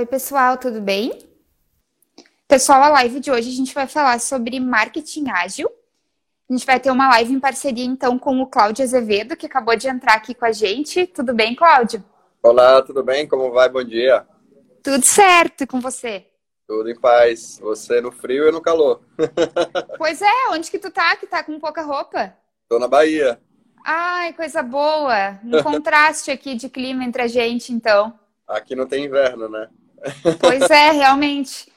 Oi, pessoal, tudo bem? Pessoal, a live de hoje a gente vai falar sobre marketing ágil. A gente vai ter uma live em parceria, então, com o Cláudio Azevedo, que acabou de entrar aqui com a gente. Tudo bem, Cláudio? Olá, tudo bem? Como vai? Bom dia. Tudo certo com você? Tudo em paz. Você no frio e no calor. pois é, onde que tu tá? Que tá com pouca roupa? Tô na Bahia. Ai, coisa boa. Um contraste aqui de clima entre a gente, então. Aqui não tem inverno, né? Pois é, realmente.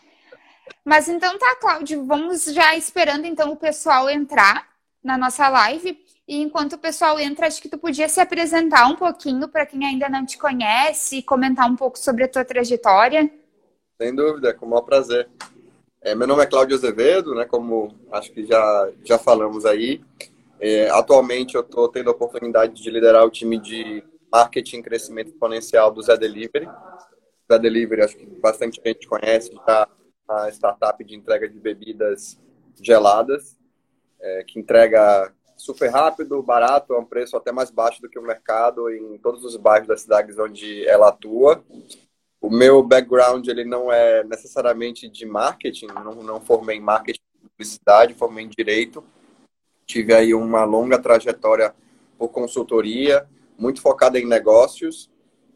Mas então tá, Cláudio, vamos já esperando então o pessoal entrar na nossa live. E enquanto o pessoal entra, acho que tu podia se apresentar um pouquinho para quem ainda não te conhece, comentar um pouco sobre a tua trajetória. Sem dúvida, com o maior prazer. É, meu nome é Cláudio Azevedo, né? Como acho que já, já falamos aí. É, atualmente eu estou tendo a oportunidade de liderar o time de marketing e crescimento exponencial do Zé Delivery. Zé Delivery, acho que bastante gente conhece, já a startup de entrega de bebidas geladas, é, que entrega super rápido, barato, a um preço até mais baixo do que o mercado em todos os bairros das cidades onde ela atua. O meu background ele não é necessariamente de marketing, não, não formei em marketing publicidade, formei em direito, Tive aí uma longa trajetória por consultoria, muito focada em negócios.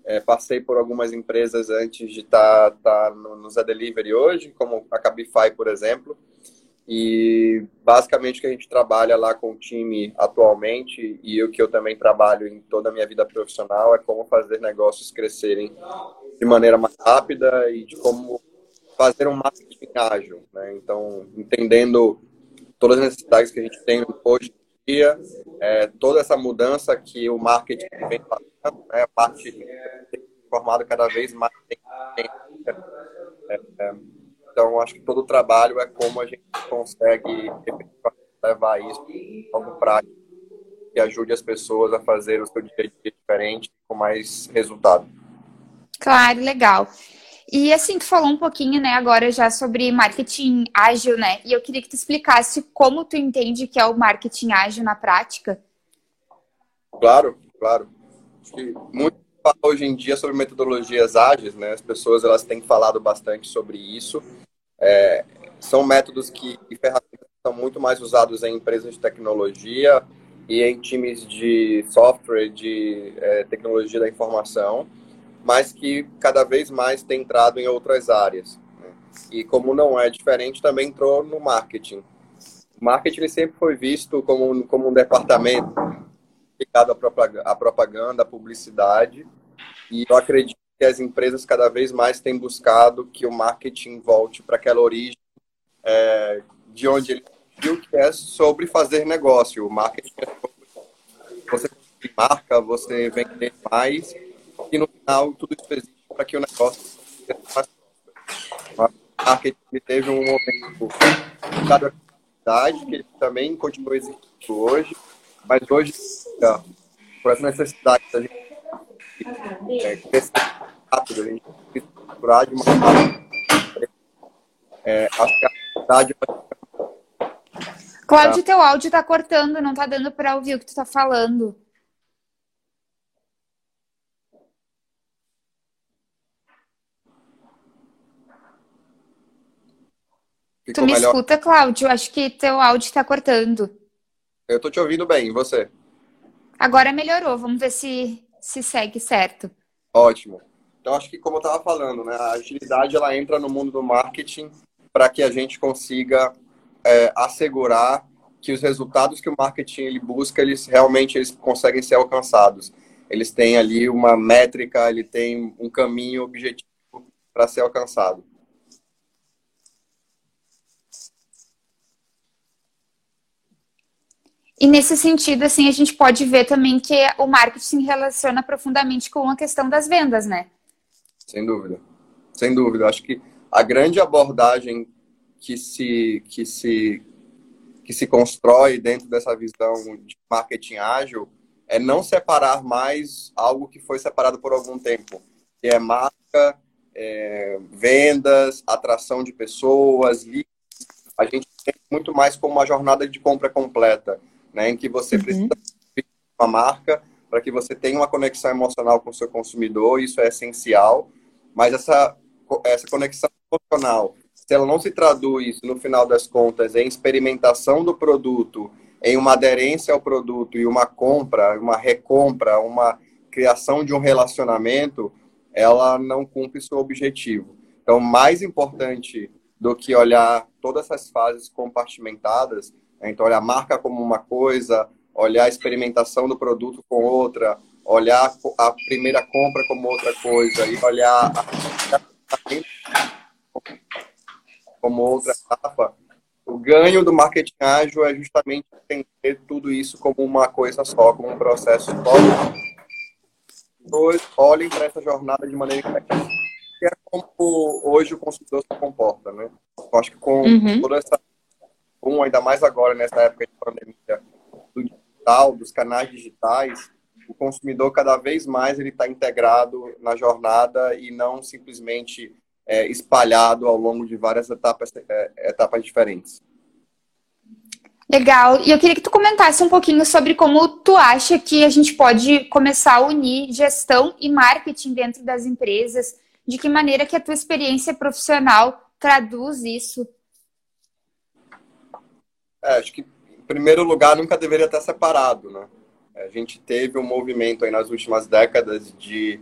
É, passei por algumas empresas antes de estar tá, tá no, no Zé Delivery hoje, como a Cabify, por exemplo. E basicamente o que a gente trabalha lá com o time atualmente e o que eu também trabalho em toda a minha vida profissional é como fazer negócios crescerem de maneira mais rápida e de como fazer um marketing ágil. Né? Então, entendendo todas as necessidades que a gente tem hoje é, toda essa mudança que o marketing vem fazendo, né, a parte formada cada vez mais. É, é, então, acho que todo o trabalho é como a gente consegue levar isso como prática que ajude as pessoas a fazer o seu dia diferente com mais resultado. Claro, legal. E assim, tu falou um pouquinho, né, agora já sobre marketing ágil, né? E eu queria que tu explicasse como tu entende que é o marketing ágil na prática. Claro, claro. Acho que muito hoje em dia sobre metodologias ágeis, né? As pessoas elas têm falado bastante sobre isso. É, são métodos que e ferramentas são muito mais usados em empresas de tecnologia e em times de software, de é, tecnologia da informação mas que cada vez mais tem entrado em outras áreas. Né? E como não é diferente, também entrou no marketing. O marketing sempre foi visto como, como um departamento ligado à propaganda, à publicidade, e eu acredito que as empresas cada vez mais têm buscado que o marketing volte para aquela origem é, de onde ele viu que é sobre fazer negócio. O marketing é sobre você marca, você vender mais e no final tudo isso existe para que o negócio seja mais próspero. Marketing teve um momento cada atividade que ele também continua existindo hoje, mas hoje, por essa necessidade da gente é, crescer rápido, a gente procurar de uma forma é, a atividade Cláudio, teu áudio tá cortando, não tá dando para ouvir o que tu tá falando. Ficou tu me melhor? escuta, Cláudio? Acho que teu áudio está cortando. Eu tô te ouvindo bem, e você? Agora melhorou, vamos ver se, se segue certo. Ótimo. Então, acho que como eu estava falando, né, a agilidade ela entra no mundo do marketing para que a gente consiga é, assegurar que os resultados que o marketing ele busca, eles realmente eles conseguem ser alcançados. Eles têm ali uma métrica, ele tem um caminho objetivo para ser alcançado. E nesse sentido, assim, a gente pode ver também que o marketing relaciona profundamente com a questão das vendas, né? Sem dúvida. Sem dúvida. Acho que a grande abordagem que se, que se, que se constrói dentro dessa visão de marketing ágil é não separar mais algo que foi separado por algum tempo, que é marca, é, vendas, atração de pessoas, leads. A gente tem muito mais como uma jornada de compra completa né, em que você uhum. precisa de uma marca para que você tenha uma conexão emocional com o seu consumidor, isso é essencial, mas essa essa conexão emocional, se ela não se traduz, no final das contas, em experimentação do produto, em uma aderência ao produto e uma compra, uma recompra, uma criação de um relacionamento, ela não cumpre seu objetivo. Então, mais importante do que olhar todas essas fases compartimentadas? Então olhar a marca como uma coisa, olhar a experimentação do produto com outra, olhar a primeira compra como outra coisa e olhar a como outra etapa, o ganho do marketing ágil é justamente entender tudo isso como uma coisa só, como um processo só. Dois, olhem para essa jornada de maneira que é como hoje o consumidor se comporta, né? Eu acho que com uhum. toda essa um ainda mais agora nessa época de pandemia do digital, dos canais digitais, o consumidor cada vez mais ele está integrado na jornada e não simplesmente é, espalhado ao longo de várias etapas, é, etapas diferentes. Legal. E eu queria que tu comentasse um pouquinho sobre como tu acha que a gente pode começar a unir gestão e marketing dentro das empresas. De que maneira que a tua experiência profissional traduz isso? É, acho que, em primeiro lugar, nunca deveria estar separado, né? A gente teve um movimento aí nas últimas décadas de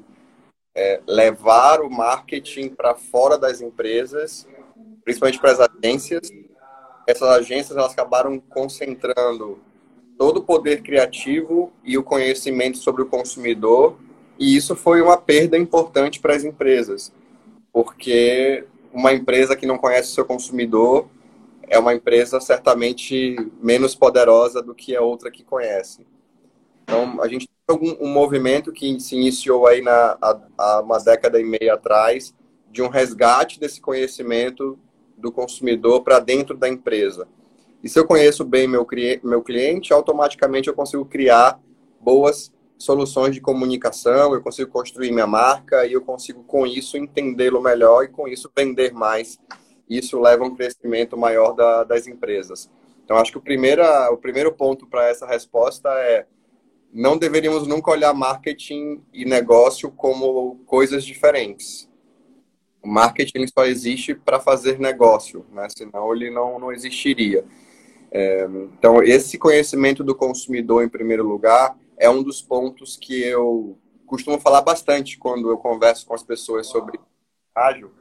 é, levar o marketing para fora das empresas, principalmente para as agências. Essas agências elas acabaram concentrando todo o poder criativo e o conhecimento sobre o consumidor, e isso foi uma perda importante para as empresas, porque uma empresa que não conhece o seu consumidor é uma empresa certamente menos poderosa do que a outra que conhece. Então, a gente tem um, movimento que se iniciou aí na, há, uma década e meia atrás, de um resgate desse conhecimento do consumidor para dentro da empresa. E se eu conheço bem meu, meu cliente, automaticamente eu consigo criar boas soluções de comunicação, eu consigo construir minha marca e eu consigo, com isso, entendê-lo melhor e, com isso, vender mais. Isso leva a um crescimento maior da, das empresas. Então, acho que o, primeira, o primeiro ponto para essa resposta é não deveríamos nunca olhar marketing e negócio como coisas diferentes. O marketing só existe para fazer negócio, né? senão ele não, não existiria. É, então, esse conhecimento do consumidor, em primeiro lugar, é um dos pontos que eu costumo falar bastante quando eu converso com as pessoas sobre ágil,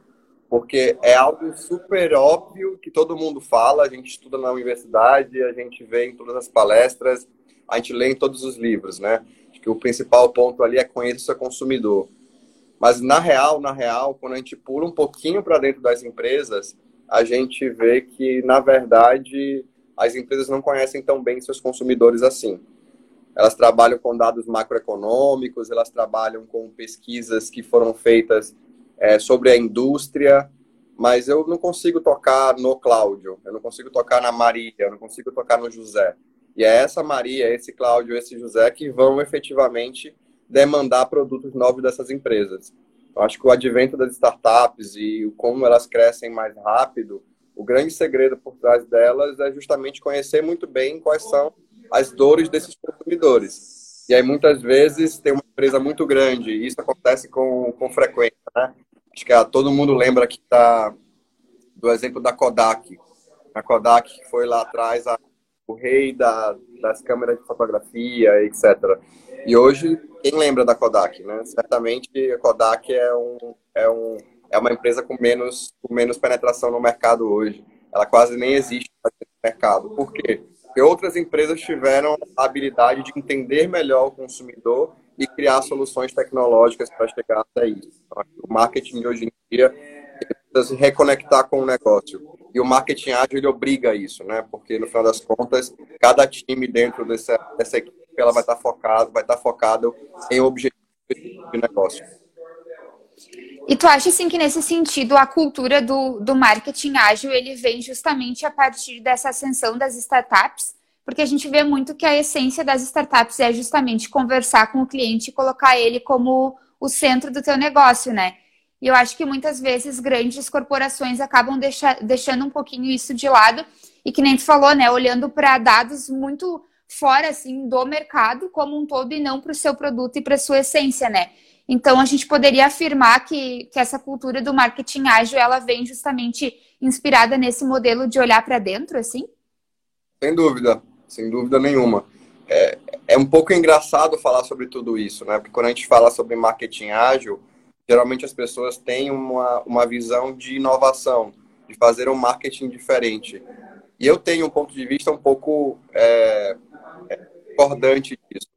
porque é algo super óbvio que todo mundo fala, a gente estuda na universidade, a gente vê em todas as palestras, a gente lê em todos os livros, né? Acho que o principal ponto ali é conhecer o seu consumidor. Mas na real, na real, quando a gente pula um pouquinho para dentro das empresas, a gente vê que na verdade as empresas não conhecem tão bem seus consumidores assim. Elas trabalham com dados macroeconômicos, elas trabalham com pesquisas que foram feitas é, sobre a indústria, mas eu não consigo tocar no Cláudio, eu não consigo tocar na Maria, eu não consigo tocar no José. E é essa Maria, esse Cláudio, esse José que vão efetivamente demandar produtos novos dessas empresas. Eu acho que o advento das startups e como elas crescem mais rápido, o grande segredo por trás delas é justamente conhecer muito bem quais são as dores desses consumidores. E aí, muitas vezes, tem uma empresa muito grande, e isso acontece com, com frequência, né? Acho que ah, todo mundo lembra que tá do exemplo da Kodak. A Kodak foi lá atrás, a o rei da, das câmeras de fotografia, etc. E hoje, quem lembra da Kodak, né? Certamente a Kodak é, um, é, um, é uma empresa com menos, com menos penetração no mercado hoje. Ela quase nem existe no mercado. Por quê? Porque outras empresas tiveram a habilidade de entender melhor o consumidor e criar soluções tecnológicas para chegar até isso. O marketing hoje em dia precisa se reconectar com o negócio. E o marketing ágil ele obriga isso, né? Porque no final das contas, cada time dentro dessa, dessa equipe ela vai estar focado, vai estar focado em objetivos de negócio. E tu acha assim que nesse sentido a cultura do, do marketing ágil ele vem justamente a partir dessa ascensão das startups? Porque a gente vê muito que a essência das startups é justamente conversar com o cliente e colocar ele como o centro do teu negócio, né? E eu acho que muitas vezes grandes corporações acabam deixa, deixando um pouquinho isso de lado. E que nem tu falou, né? Olhando para dados muito fora assim do mercado como um todo e não para o seu produto e para sua essência, né? Então, a gente poderia afirmar que, que essa cultura do marketing ágil, ela vem justamente inspirada nesse modelo de olhar para dentro, assim? Sem dúvida, sem dúvida nenhuma. É, é um pouco engraçado falar sobre tudo isso, né? Porque quando a gente fala sobre marketing ágil, geralmente as pessoas têm uma, uma visão de inovação, de fazer um marketing diferente. E eu tenho um ponto de vista um pouco é, é, disso.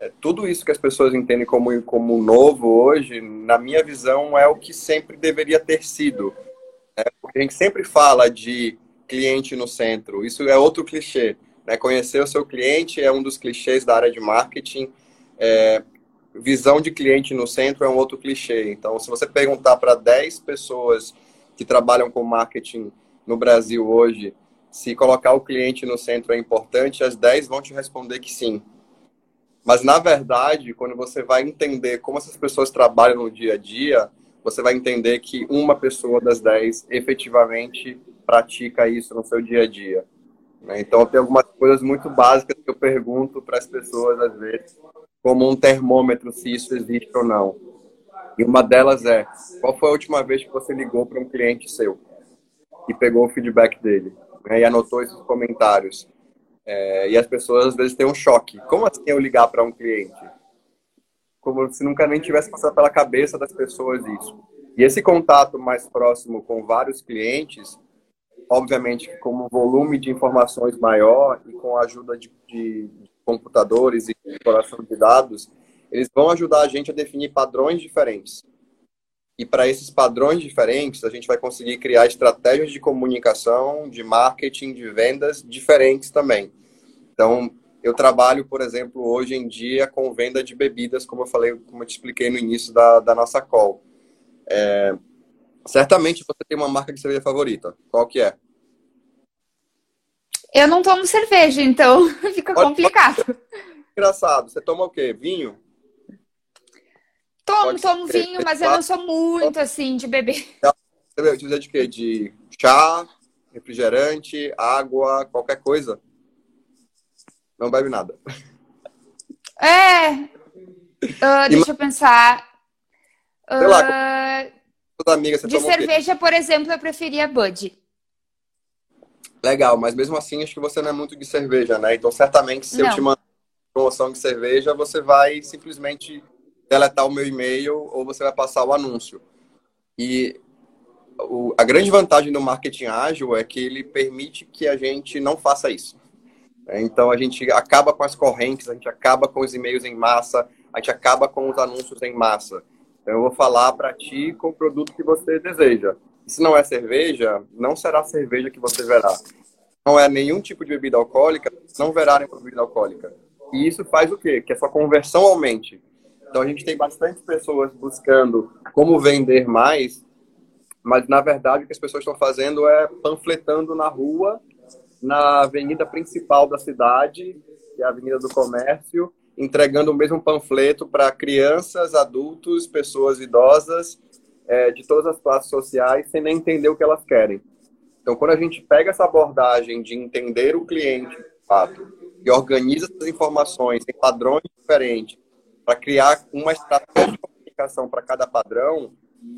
É, tudo isso que as pessoas entendem como, como novo hoje, na minha visão, é o que sempre deveria ter sido. Né? Porque a gente sempre fala de cliente no centro, isso é outro clichê. Né? Conhecer o seu cliente é um dos clichês da área de marketing. É, visão de cliente no centro é um outro clichê. Então, se você perguntar para 10 pessoas que trabalham com marketing no Brasil hoje, se colocar o cliente no centro é importante, as 10 vão te responder que sim. Mas, na verdade, quando você vai entender como essas pessoas trabalham no dia a dia, você vai entender que uma pessoa das 10 efetivamente pratica isso no seu dia a dia. Né? Então, tem algumas coisas muito básicas que eu pergunto para as pessoas, às vezes, como um termômetro, se isso existe ou não. E uma delas é: qual foi a última vez que você ligou para um cliente seu e pegou o feedback dele né? e anotou esses comentários? É, e as pessoas às vezes têm um choque. Como assim eu ligar para um cliente? Como se nunca nem tivesse passado pela cabeça das pessoas isso. E esse contato mais próximo com vários clientes, obviamente com um volume de informações maior e com a ajuda de, de computadores e exploração de dados, eles vão ajudar a gente a definir padrões diferentes. E para esses padrões diferentes, a gente vai conseguir criar estratégias de comunicação, de marketing, de vendas diferentes também. Então, eu trabalho, por exemplo, hoje em dia com venda de bebidas, como eu falei, como eu te expliquei no início da, da nossa call. É, certamente você tem uma marca de cerveja favorita. Qual que é? Eu não tomo cerveja, então fica complicado. Engraçado. Você toma o quê? Vinho? Tomo, Pode tomo vinho, mas eu não sou muito assim de beber. Você utiliza de quê? De chá, refrigerante, água, qualquer coisa? Não bebe nada. É. Uh, deixa eu pensar. Uh, Sei lá, uh, amiga, de cerveja, por exemplo, eu preferia Bud. Legal, mas mesmo assim acho que você não é muito de cerveja, né? Então certamente se não. eu te mandar promoção de cerveja, você vai simplesmente deletar o meu e-mail ou você vai passar o anúncio. E o, a grande vantagem do marketing ágil é que ele permite que a gente não faça isso. Então a gente acaba com as correntes, a gente acaba com os e-mails em massa, a gente acaba com os anúncios em massa. Então eu vou falar para ti com o produto que você deseja. Se não é cerveja, não será cerveja que você verá. Não é nenhum tipo de bebida alcoólica, não verá nenhuma bebida alcoólica. E isso faz o quê? Que a sua conversão aumente. Então a gente tem bastante pessoas buscando como vender mais, mas na verdade o que as pessoas estão fazendo é panfletando na rua, na avenida principal da cidade, que é a Avenida do Comércio, entregando o mesmo panfleto para crianças, adultos, pessoas idosas é, de todas as classes sociais sem nem entender o que elas querem. Então, quando a gente pega essa abordagem de entender o cliente, de fato, e organiza essas informações em padrões diferentes para criar uma estratégia de comunicação para cada padrão,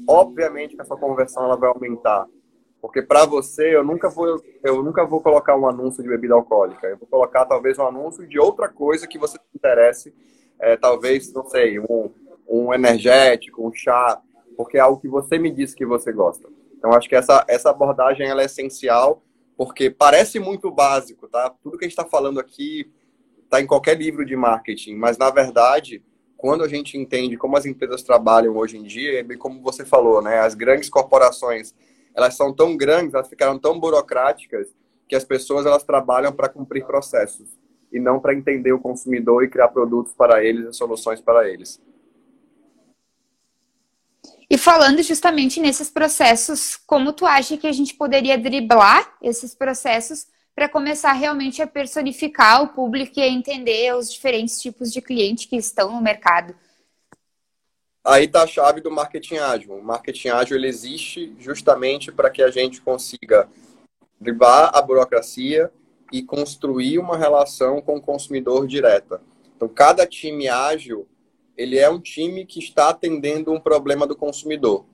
obviamente que essa conversão ela vai aumentar. Porque para você, eu nunca vou eu nunca vou colocar um anúncio de bebida alcoólica. Eu vou colocar talvez um anúncio de outra coisa que você se interesse, é, talvez, não sei, um, um energético, um chá, porque é algo que você me disse que você gosta. Então, acho que essa, essa abordagem ela é essencial, porque parece muito básico, tá? Tudo que a gente está falando aqui está em qualquer livro de marketing, mas, na verdade, quando a gente entende como as empresas trabalham hoje em dia, é bem como você falou, né? As grandes corporações, elas são tão grandes, elas ficaram tão burocráticas, que as pessoas elas trabalham para cumprir processos e não para entender o consumidor e criar produtos para eles e soluções para eles. E falando justamente nesses processos, como tu acha que a gente poderia driblar esses processos para começar realmente a personificar o público e a entender os diferentes tipos de cliente que estão no mercado? Aí está a chave do marketing ágil. O marketing ágil ele existe justamente para que a gente consiga driblar a burocracia e construir uma relação com o consumidor direta. Então, cada time ágil ele é um time que está atendendo um problema do consumidor.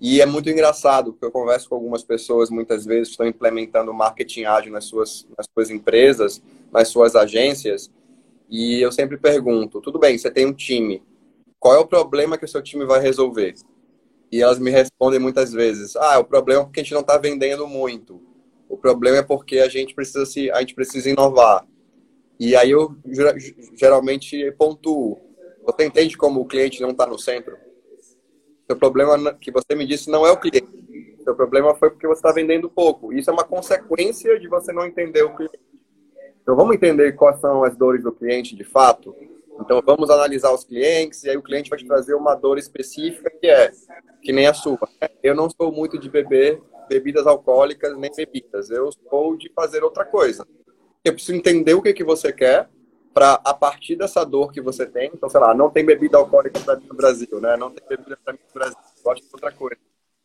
E é muito engraçado, porque eu converso com algumas pessoas, muitas vezes, que estão implementando marketing ágil nas suas, nas suas empresas, nas suas agências, e eu sempre pergunto, tudo bem, você tem um time, qual é o problema que o seu time vai resolver? E elas me respondem muitas vezes, ah, o problema é porque a gente não está vendendo muito. O problema é porque a gente precisa se, a gente precisa inovar. E aí eu geralmente pontuo. Você entende como o cliente não está no centro? Seu problema que você me disse não é o cliente. Seu problema foi porque você está vendendo pouco. Isso é uma consequência de você não entender o cliente. Então vamos entender quais são as dores do cliente de fato. Então vamos analisar os clientes e aí o cliente vai te trazer uma dor específica que é que nem a sua. Né? Eu não sou muito de beber bebidas alcoólicas nem bebidas. Eu sou de fazer outra coisa. Eu preciso entender o que que você quer para a partir dessa dor que você tem, então, sei lá, não tem bebida alcoólica para mim no Brasil, né? Não tem bebida para mim no Brasil, gosto de outra coisa.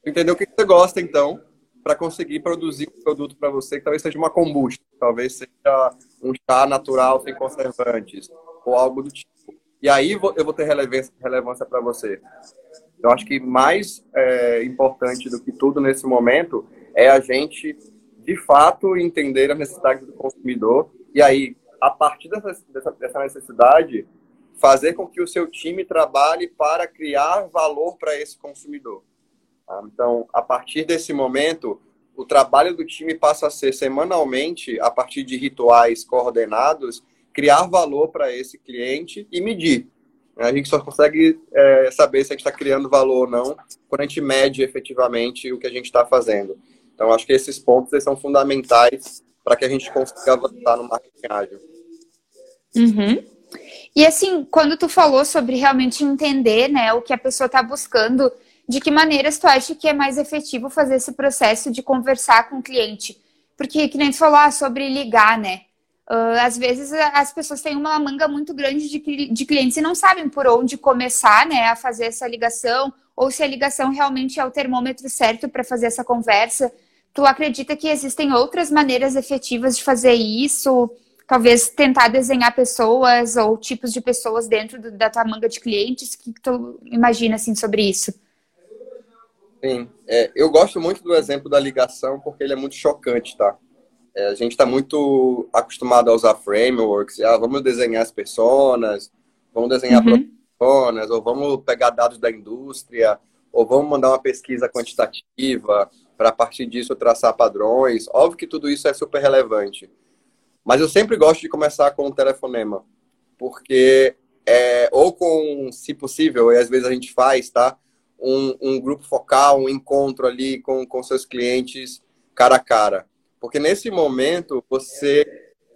Entender o que você gosta, então, para conseguir produzir um produto para você que talvez seja uma kombucha, talvez seja um chá natural sem conservantes, ou algo do tipo. E aí eu vou ter relevância, relevância para você. Eu acho que mais é, importante do que tudo nesse momento é a gente, de fato, entender a necessidade do consumidor e aí a partir dessa, dessa, necessidade, fazer com que o seu time trabalhe para criar valor para esse consumidor. Tá? Então, a partir desse momento, o trabalho do time passa a ser semanalmente, a partir de rituais coordenados, criar valor para esse cliente e medir. A gente só consegue é, saber se a gente está criando valor ou não quando a gente mede efetivamente o que a gente está fazendo. Então, acho que esses pontos são fundamentais para que a gente consiga avançar no marketing ágil. Uhum. E assim, quando tu falou sobre realmente entender né, o que a pessoa está buscando, de que maneiras tu acha que é mais efetivo fazer esse processo de conversar com o cliente? Porque, que nem tu falou ah, sobre ligar, né? Uh, às vezes as pessoas têm uma manga muito grande de, de clientes e não sabem por onde começar né, a fazer essa ligação, ou se a ligação realmente é o termômetro certo para fazer essa conversa. Tu acredita que existem outras maneiras efetivas de fazer isso? Talvez tentar desenhar pessoas ou tipos de pessoas dentro do, da tua manga de clientes? O que tu imagina assim sobre isso? Sim, é, eu gosto muito do exemplo da ligação porque ele é muito chocante, tá? É, a gente está muito acostumado a usar frameworks, ah, vamos desenhar as pessoas, vamos desenhar uhum. pessoas, ou vamos pegar dados da indústria, ou vamos mandar uma pesquisa quantitativa, para a partir disso traçar padrões. Óbvio que tudo isso é super relevante. Mas eu sempre gosto de começar com um telefonema, porque é, ou com, se possível, e às vezes a gente faz, tá? Um, um grupo focal, um encontro ali com, com seus clientes cara a cara. Porque nesse momento você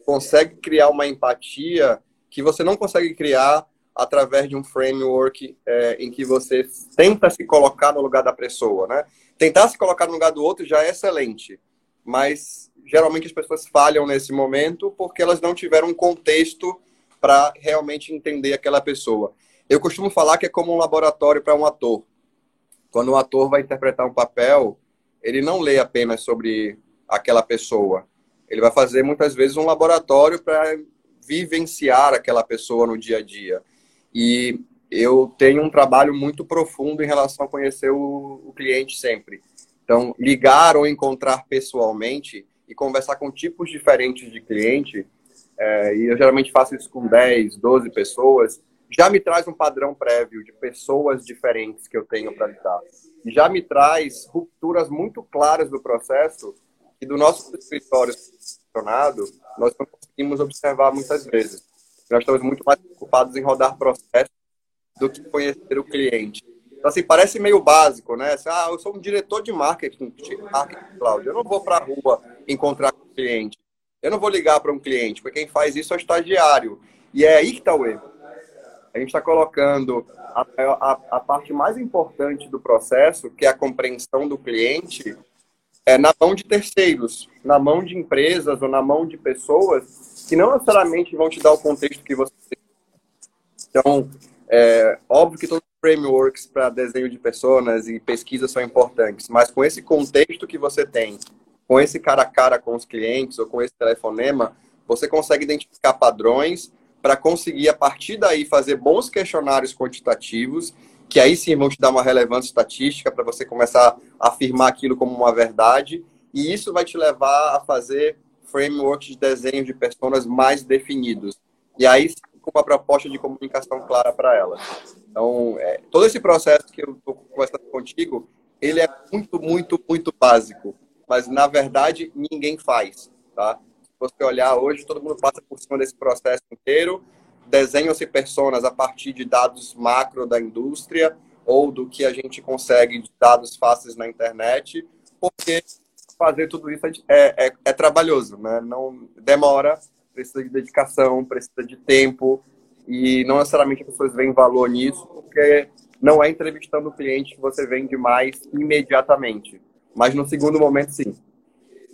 consegue criar uma empatia que você não consegue criar através de um framework é, em que você tenta se colocar no lugar da pessoa, né? Tentar se colocar no lugar do outro já é excelente, mas geralmente as pessoas falham nesse momento porque elas não tiveram um contexto para realmente entender aquela pessoa. Eu costumo falar que é como um laboratório para um ator. Quando um ator vai interpretar um papel, ele não lê apenas sobre aquela pessoa. Ele vai fazer muitas vezes um laboratório para vivenciar aquela pessoa no dia a dia. E eu tenho um trabalho muito profundo em relação a conhecer o, o cliente sempre. Então, ligar ou encontrar pessoalmente e conversar com tipos diferentes de cliente, é, e eu geralmente faço isso com 10, 12 pessoas, já me traz um padrão prévio de pessoas diferentes que eu tenho para lidar. Já me traz rupturas muito claras do processo e do nosso escritório funcionado, nós não conseguimos observar muitas vezes. Nós estamos muito mais preocupados em rodar processos do que conhecer o cliente. Então, assim, parece meio básico, né? Assim, ah, eu sou um diretor de marketing, marketing Cláudio. Eu não vou para a rua encontrar o cliente. Eu não vou ligar para um cliente, porque quem faz isso é o estagiário. E é aí que está o erro. A gente está colocando a, a, a, parte mais importante do processo, que é a compreensão do cliente, é na mão de terceiros, na mão de empresas ou na mão de pessoas que não necessariamente vão te dar o contexto que você Então, é óbvio que todos os frameworks para desenho de pessoas e pesquisa são importantes, mas com esse contexto que você tem, com esse cara a cara com os clientes ou com esse telefonema, você consegue identificar padrões, para conseguir, a partir daí, fazer bons questionários quantitativos, que aí sim vão te dar uma relevância estatística para você começar a afirmar aquilo como uma verdade. E isso vai te levar a fazer frameworks de desenho de pessoas mais definidos. E aí, com uma proposta de comunicação clara para elas. Então, é, todo esse processo que eu estou conversando contigo, ele é muito, muito, muito básico. Mas, na verdade, ninguém faz, tá? você olhar hoje, todo mundo passa por cima desse processo inteiro, desenham-se personas a partir de dados macro da indústria ou do que a gente consegue de dados fáceis na internet, porque fazer tudo isso é, é, é trabalhoso, né? Não demora, precisa de dedicação, precisa de tempo e não necessariamente as pessoas veem valor nisso, porque não é entrevistando o cliente que você vende mais imediatamente, mas no segundo momento sim.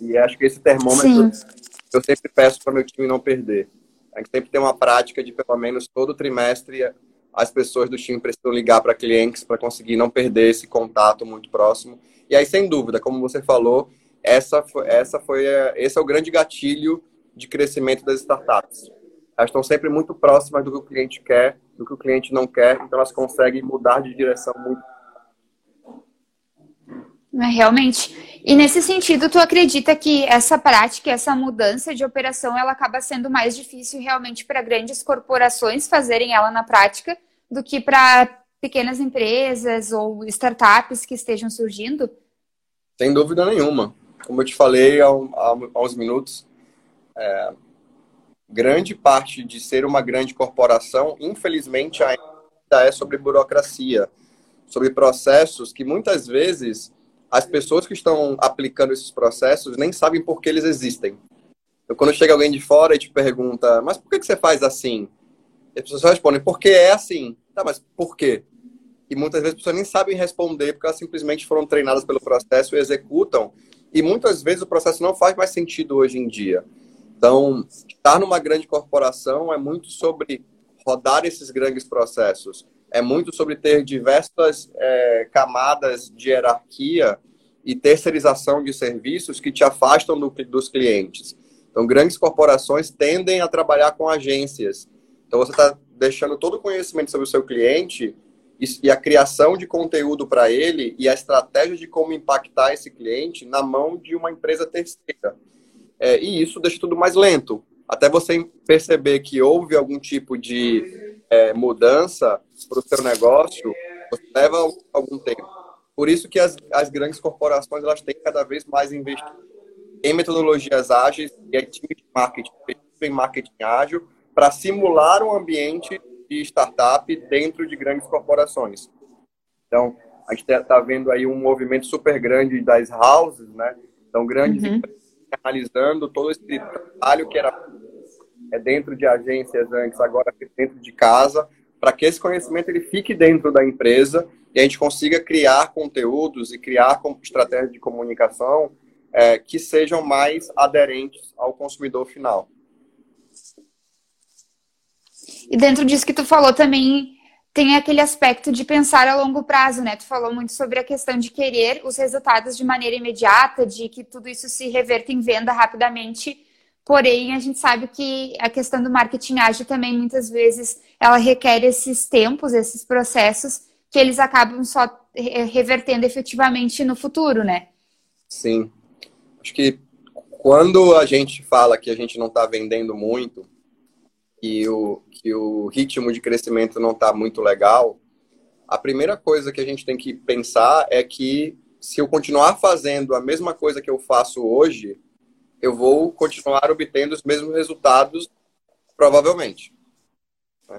E acho que esse termômetro sim eu sempre peço para meu time não perder. A gente sempre tem uma prática de pelo menos todo trimestre as pessoas do time precisam ligar para clientes para conseguir não perder esse contato muito próximo. E aí, sem dúvida, como você falou, essa foi, essa foi esse é o grande gatilho de crescimento das startups. Elas estão sempre muito próximas do que o cliente quer, do que o cliente não quer, então elas conseguem mudar de direção muito né, realmente. E nesse sentido, tu acredita que essa prática, essa mudança de operação, ela acaba sendo mais difícil realmente para grandes corporações fazerem ela na prática do que para pequenas empresas ou startups que estejam surgindo? Sem dúvida nenhuma. Como eu te falei há, há uns minutos, é, grande parte de ser uma grande corporação, infelizmente, ainda é sobre burocracia, sobre processos que muitas vezes as pessoas que estão aplicando esses processos nem sabem por que eles existem. Então, quando chega alguém de fora e te pergunta, mas por que você faz assim? E as pessoas respondem, porque é assim. Tá, mas por quê? E muitas vezes as pessoas nem sabem responder porque elas simplesmente foram treinadas pelo processo e executam. E muitas vezes o processo não faz mais sentido hoje em dia. Então, estar numa grande corporação é muito sobre rodar esses grandes processos é muito sobre ter diversas é, camadas de hierarquia e terceirização de serviços que te afastam do, dos clientes. Então, grandes corporações tendem a trabalhar com agências. Então, você está deixando todo o conhecimento sobre o seu cliente e a criação de conteúdo para ele e a estratégia de como impactar esse cliente na mão de uma empresa terceira. É, e isso deixa tudo mais lento. Até você perceber que houve algum tipo de é, mudança para o seu negócio leva algum tempo. Por isso que as, as grandes corporações elas têm cada vez mais investido em metodologias ágeis e em time de marketing, em marketing ágil, para simular um ambiente de startup dentro de grandes corporações. Então, a gente está vendo aí um movimento super grande das houses, né? Então, grandes uhum. Analisando todo esse trabalho que era é dentro de agências antes, agora dentro de casa, para que esse conhecimento ele fique dentro da empresa e a gente consiga criar conteúdos e criar estratégias de comunicação é, que sejam mais aderentes ao consumidor final. E dentro disso que tu falou também tem aquele aspecto de pensar a longo prazo, né? Tu falou muito sobre a questão de querer os resultados de maneira imediata, de que tudo isso se reverta em venda rapidamente Porém, a gente sabe que a questão do marketing ágil também muitas vezes ela requer esses tempos, esses processos que eles acabam só revertendo efetivamente no futuro, né? Sim. Acho que quando a gente fala que a gente não está vendendo muito e o, que o ritmo de crescimento não está muito legal, a primeira coisa que a gente tem que pensar é que se eu continuar fazendo a mesma coisa que eu faço hoje, eu vou continuar obtendo os mesmos resultados, provavelmente.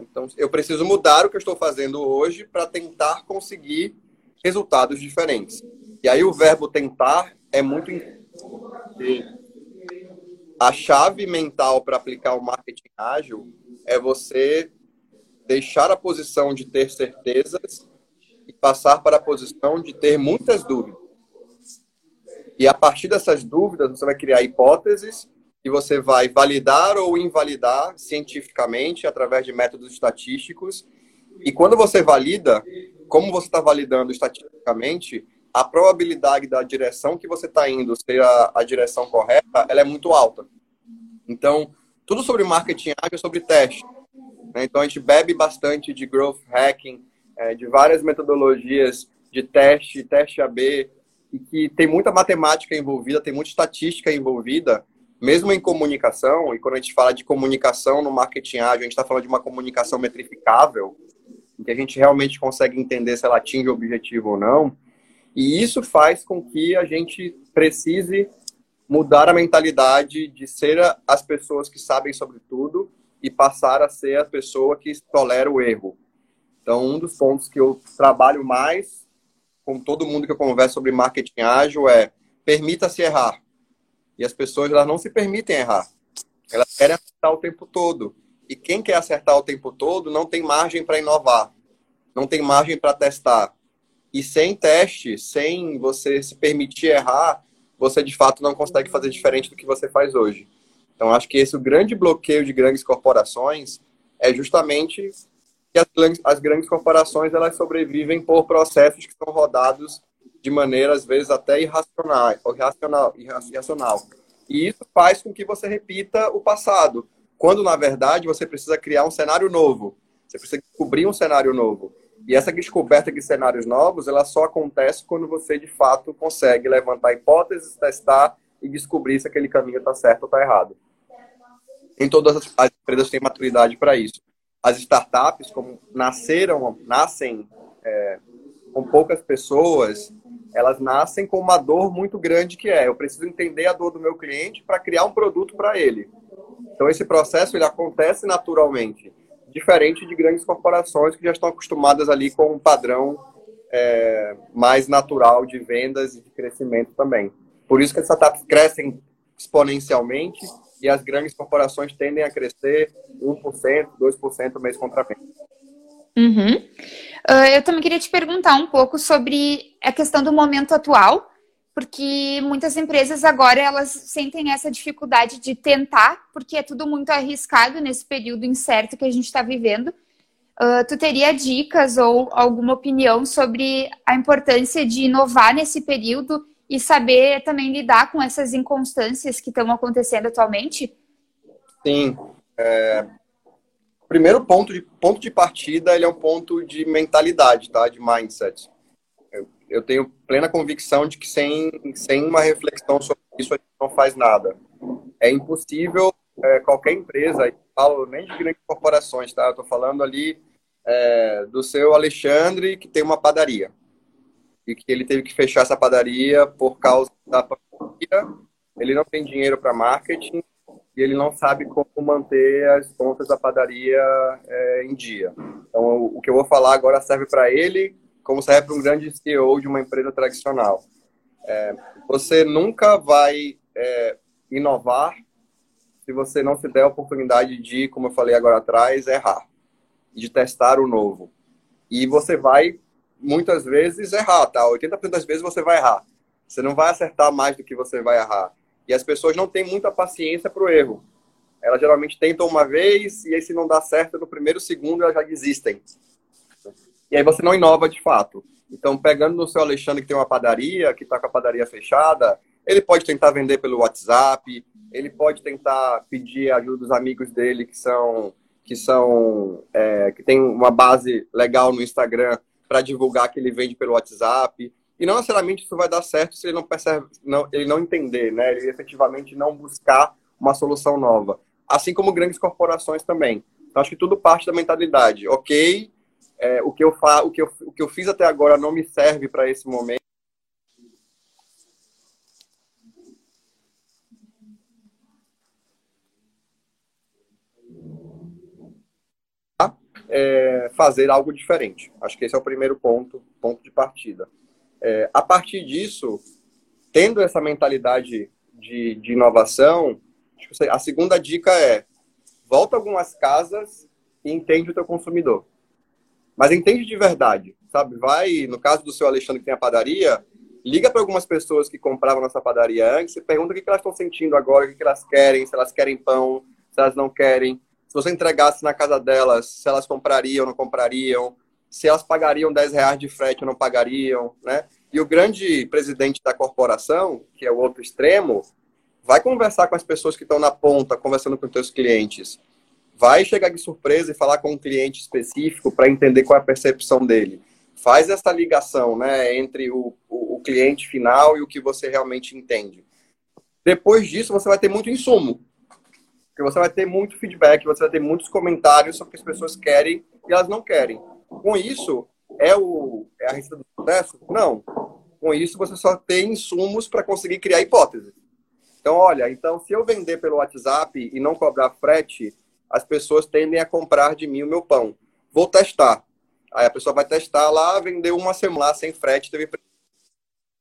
Então, eu preciso mudar o que eu estou fazendo hoje para tentar conseguir resultados diferentes. E aí o verbo tentar é muito a chave mental para aplicar o marketing ágil é você deixar a posição de ter certezas e passar para a posição de ter muitas dúvidas. E a partir dessas dúvidas, você vai criar hipóteses e você vai validar ou invalidar cientificamente através de métodos estatísticos. E quando você valida, como você está validando estatisticamente, a probabilidade da direção que você está indo ser a, a, direção correta, ela é muito alta. Então, tudo sobre marketing ágil é sobre teste. Né? Então a gente bebe bastante de growth hacking, é, de várias metodologias de teste, teste AB, e que tem muita matemática envolvida, tem muita estatística envolvida, mesmo em comunicação, e quando a gente fala de comunicação no marketing ágil, a gente está falando de uma comunicação metrificável, em que a gente realmente consegue entender se ela atinge o objetivo ou não. E isso faz com que a gente precise mudar a mentalidade de ser as pessoas que sabem sobre tudo e passar a ser a pessoa que tolera o erro. Então, um dos pontos que eu trabalho mais com todo mundo que eu converso sobre marketing ágil é permita-se errar. E as pessoas elas não se permitem errar. Elas querem acertar o tempo todo. E quem quer acertar o tempo todo não tem margem para inovar, não tem margem para testar. E sem teste, sem você se permitir errar, você de fato não consegue fazer diferente do que você faz hoje. Então, acho que esse o grande bloqueio de grandes corporações é justamente que as as grandes corporações elas sobrevivem por processos que são rodados de maneira às vezes até irracional, irracional, irracional. E isso faz com que você repita o passado, quando na verdade você precisa criar um cenário novo. Você precisa descobrir um cenário novo. E essa descoberta de cenários novos, ela só acontece quando você de fato consegue levantar hipóteses, testar e descobrir se aquele caminho está certo ou está errado. Nem todas as empresas têm maturidade para isso. As startups, como nasceram, nascem é, com poucas pessoas, elas nascem com uma dor muito grande que é eu preciso entender a dor do meu cliente para criar um produto para ele. Então esse processo ele acontece naturalmente diferente de grandes corporações que já estão acostumadas ali com um padrão é, mais natural de vendas e de crescimento também. Por isso que as startups crescem exponencialmente e as grandes corporações tendem a crescer 1%, 2% mês contra mês. Uhum. Uh, eu também queria te perguntar um pouco sobre a questão do momento atual porque muitas empresas agora elas sentem essa dificuldade de tentar, porque é tudo muito arriscado nesse período incerto que a gente está vivendo. Uh, tu teria dicas ou alguma opinião sobre a importância de inovar nesse período e saber também lidar com essas inconstâncias que estão acontecendo atualmente? Sim. É... Primeiro ponto de, ponto de partida, ele é um ponto de mentalidade, tá? De mindset eu tenho plena convicção de que sem, sem uma reflexão sobre isso a gente não faz nada. É impossível é, qualquer empresa, falo nem de grandes corporações, tá? Eu estou falando ali é, do seu Alexandre que tem uma padaria e que ele teve que fechar essa padaria por causa da pandemia. Ele não tem dinheiro para marketing e ele não sabe como manter as contas da padaria é, em dia. Então, o que eu vou falar agora serve para ele como serve para um grande CEO de uma empresa tradicional. É, você nunca vai é, inovar se você não se der a oportunidade de, como eu falei agora atrás, errar, de testar o novo. E você vai, muitas vezes, errar, tá? 80% das vezes você vai errar. Você não vai acertar mais do que você vai errar. E as pessoas não têm muita paciência para o erro. Elas geralmente tentam uma vez e aí se não dá certo no primeiro segundo elas já desistem e aí você não inova de fato. Então, pegando no seu Alexandre que tem uma padaria, que está com a padaria fechada, ele pode tentar vender pelo WhatsApp, ele pode tentar pedir ajuda dos amigos dele que são que são é, que tem uma base legal no Instagram para divulgar que ele vende pelo WhatsApp. E não necessariamente isso vai dar certo se ele não percebe, não, ele não entender, né? Ele efetivamente não buscar uma solução nova. Assim como grandes corporações também. Então, acho que tudo parte da mentalidade. Ok, é, o, que eu fa o, que eu, o que eu fiz até agora não me serve para esse momento. É, fazer algo diferente. Acho que esse é o primeiro ponto, ponto de partida. É, a partir disso, tendo essa mentalidade de, de inovação, a segunda dica é volta algumas casas e entende o teu consumidor mas entende de verdade, sabe? Vai, no caso do seu Alexandre que tem a padaria, liga para algumas pessoas que compravam nossa padaria antes e pergunta o que, elas estão sentindo agora, o que, elas querem, se elas querem pão, se elas não querem. Se você entregasse na casa delas, se elas comprariam ou não comprariam, se elas pagariam 10 reais de frete ou não pagariam, né? E o grande presidente da corporação, que é o outro extremo, vai conversar com as pessoas que estão na ponta, conversando com os seus clientes vai chegar de surpresa e falar com um cliente específico para entender qual é a percepção dele. Faz essa ligação né, entre o, o, o cliente final e o que você realmente entende. Depois disso, você vai ter muito insumo. Porque você vai ter muito feedback, você vai ter muitos comentários sobre o que as pessoas querem e elas não querem. Com isso, é, o, é a receita do sucesso? Não. Com isso, você só tem insumos para conseguir criar hipóteses. Então, olha, então se eu vender pelo WhatsApp e não cobrar frete, as pessoas tendem a comprar de mim o meu pão. Vou testar. Aí a pessoa vai testar lá, vendeu uma semana sem frete, teve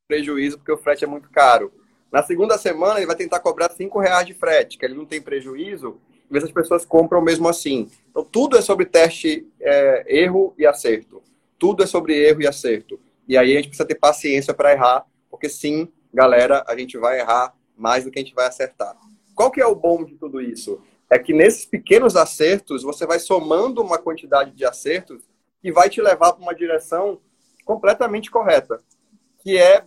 prejuízo porque o frete é muito caro. Na segunda semana, ele vai tentar cobrar cinco reais de frete, que ele não tem prejuízo, se as pessoas compram mesmo assim. Então, tudo é sobre teste, é, erro e acerto. Tudo é sobre erro e acerto. E aí a gente precisa ter paciência para errar, porque sim, galera, a gente vai errar mais do que a gente vai acertar. Qual que é o bom de tudo isso? É que nesses pequenos acertos, você vai somando uma quantidade de acertos que vai te levar para uma direção completamente correta, que é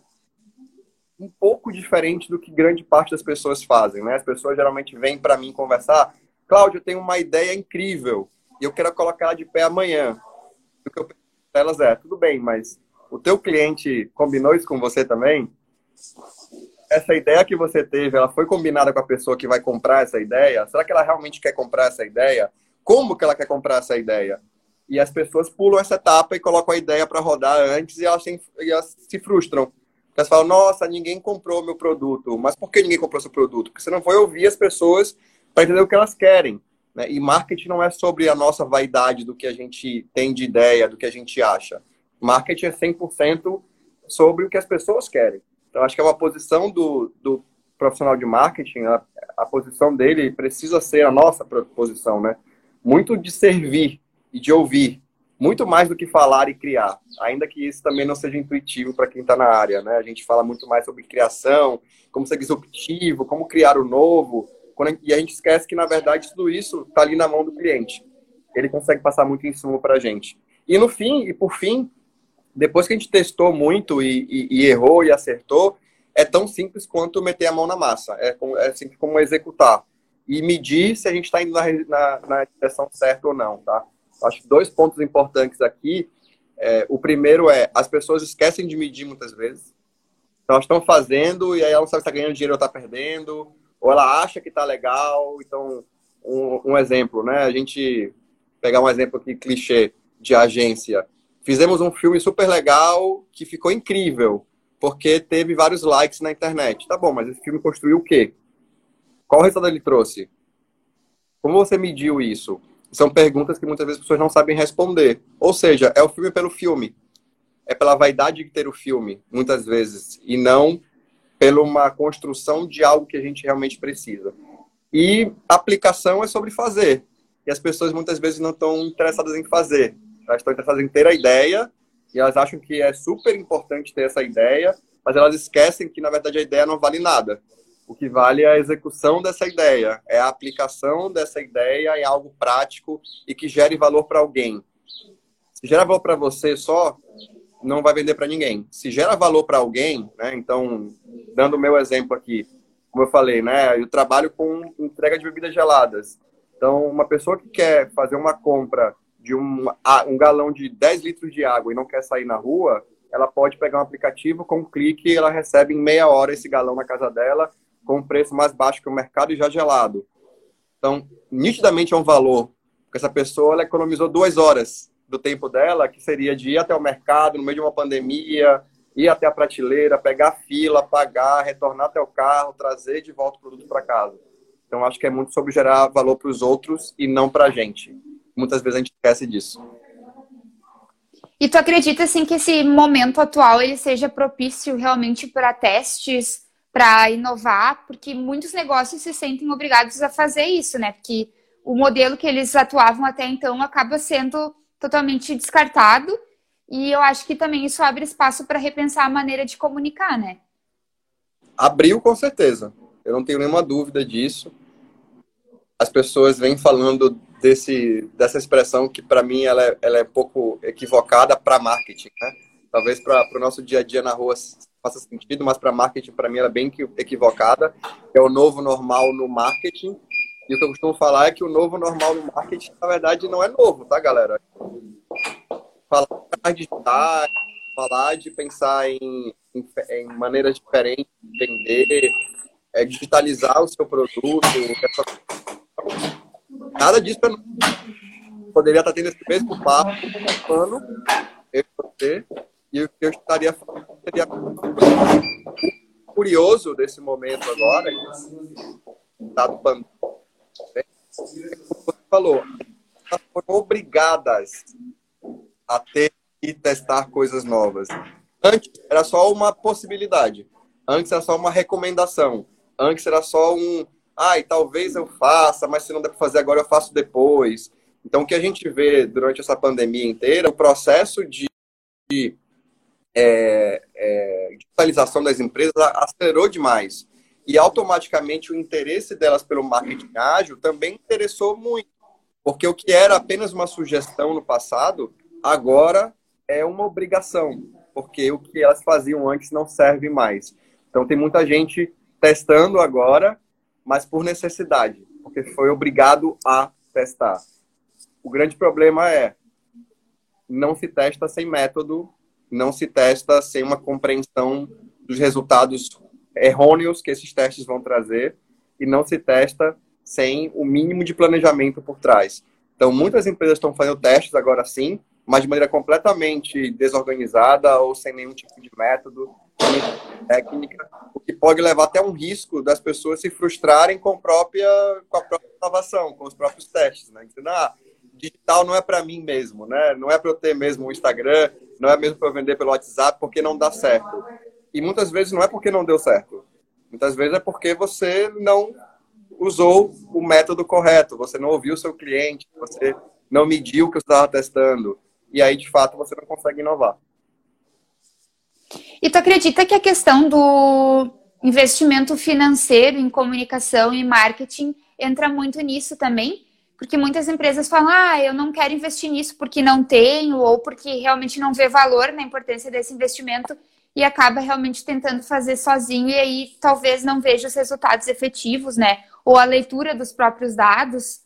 um pouco diferente do que grande parte das pessoas fazem, né? As pessoas geralmente vêm para mim conversar, Cláudio, eu tenho uma ideia incrível e eu quero colocar de pé amanhã. O que eu penso elas é, tudo bem, mas o teu cliente combinou isso com você também? Essa ideia que você teve, ela foi combinada com a pessoa que vai comprar essa ideia? Será que ela realmente quer comprar essa ideia? Como que ela quer comprar essa ideia? E as pessoas pulam essa etapa e colocam a ideia para rodar antes e elas, têm, e elas se frustram. Elas falam, nossa, ninguém comprou meu produto. Mas por que ninguém comprou seu produto? Porque você não foi ouvir as pessoas para entender o que elas querem. Né? E marketing não é sobre a nossa vaidade do que a gente tem de ideia, do que a gente acha. Marketing é 100% sobre o que as pessoas querem. Então, acho que é uma posição do, do profissional de marketing, a, a posição dele precisa ser a nossa posição, né? Muito de servir e de ouvir, muito mais do que falar e criar, ainda que isso também não seja intuitivo para quem está na área, né? A gente fala muito mais sobre criação, como ser disruptivo, como criar o novo, e a gente esquece que, na verdade, tudo isso está ali na mão do cliente. Ele consegue passar muito insumo para a gente. E no fim, e por fim, depois que a gente testou muito e, e, e, errou e acertou, é tão simples quanto meter a mão na massa. É, é simples como executar. E medir se a gente está indo na, na, na, direção certa ou não, tá? Acho que dois pontos importantes aqui. É, o primeiro é, as pessoas esquecem de medir muitas vezes. Então, elas estão fazendo e aí ela não sabe se está ganhando dinheiro ou está perdendo. Ou ela acha que está legal. Então, um, um exemplo, né? A gente pegar um exemplo aqui, clichê, de agência Fizemos um filme super legal que ficou incrível, porque teve vários likes na internet. Tá bom, mas esse filme construiu o quê? Qual resultado ele trouxe? Como você mediu isso? São perguntas que muitas vezes as pessoas não sabem responder. Ou seja, é o filme pelo filme. É pela vaidade de ter o filme, muitas vezes, e não pela uma construção de algo que a gente realmente precisa. E aplicação é sobre fazer. E as pessoas muitas vezes não estão interessadas em fazer. Elas estão interessadas em ter a ideia e elas acham que é super importante ter essa ideia, mas elas esquecem que, na verdade, a ideia não vale nada. O que vale é a execução dessa ideia, é a aplicação dessa ideia em algo prático e que gere valor para alguém. Se gera valor para você só, não vai vender para ninguém. Se gera valor para alguém, né? Então, dando o meu exemplo aqui, como eu falei, né? Eu trabalho com entrega de bebidas geladas. Então, uma pessoa que quer fazer uma compra de um, um galão de 10 litros de água e não quer sair na rua, ela pode pegar um aplicativo com um clique e ela recebe em meia hora esse galão na casa dela com um preço mais baixo que o mercado e já gelado. Então, nitidamente é um valor, porque essa pessoa ela economizou duas horas do tempo dela, que seria de ir até o mercado no meio de uma pandemia, ir até a prateleira, pegar a fila, pagar, retornar até o carro, trazer de volta o produto para casa. Então, acho que é muito sobre gerar valor para os outros e não para a gente muitas vezes a gente esquece disso. E tu acredita assim que esse momento atual ele seja propício realmente para testes, para inovar, porque muitos negócios se sentem obrigados a fazer isso, né? Porque o modelo que eles atuavam até então acaba sendo totalmente descartado. E eu acho que também isso abre espaço para repensar a maneira de comunicar, né? Abriu com certeza. Eu não tenho nenhuma dúvida disso. As pessoas vêm falando desse, dessa expressão que para mim ela é, ela é um pouco equivocada para marketing, né? Talvez para o nosso dia a dia na rua faça sentido, mas para marketing para mim ela é bem equivocada. É o novo normal no marketing E o que eu costumo falar é que o novo normal no marketing, na verdade, não é novo, tá, galera? Falar de digitais, falar de pensar em, em, em maneiras diferentes de vender, é, digitalizar o seu produto. Nada disso. Poderia estar tendo esse mesmo papo ano, eu você, e o que eu estaria falando seria curioso desse momento agora, dado pandemia, você falou, foram obrigadas a ter e testar coisas novas. Antes era só uma possibilidade. Antes era só uma recomendação. Antes era só um, ai, talvez eu faça, mas se não der para fazer agora, eu faço depois. Então, o que a gente vê durante essa pandemia inteira, o processo de, de é, é, digitalização das empresas acelerou demais. E automaticamente o interesse delas pelo marketing ágil também interessou muito. Porque o que era apenas uma sugestão no passado, agora é uma obrigação. Porque o que elas faziam antes não serve mais. Então tem muita gente testando agora, mas por necessidade, porque foi obrigado a testar. O grande problema é não se testa sem método, não se testa sem uma compreensão dos resultados errôneos que esses testes vão trazer e não se testa sem o mínimo de planejamento por trás. Então, muitas empresas estão fazendo testes agora sim, mas de maneira completamente desorganizada ou sem nenhum tipo de método, técnica, o que pode levar até um risco das pessoas se frustrarem com, própria, com a própria inovação, com os próprios testes, né? Dizendo, ah, digital não é para mim mesmo, né? Não é para eu ter mesmo o Instagram, não é mesmo para eu vender pelo WhatsApp porque não dá certo. E muitas vezes não é porque não deu certo. Muitas vezes é porque você não usou o método correto, você não ouviu o seu cliente, você não mediu o que você estava testando. E aí, de fato, você não consegue inovar. E tu acredita que a questão do investimento financeiro em comunicação e marketing entra muito nisso também? Porque muitas empresas falam, ah, eu não quero investir nisso porque não tenho, ou porque realmente não vê valor na importância desse investimento e acaba realmente tentando fazer sozinho e aí talvez não veja os resultados efetivos, né? Ou a leitura dos próprios dados.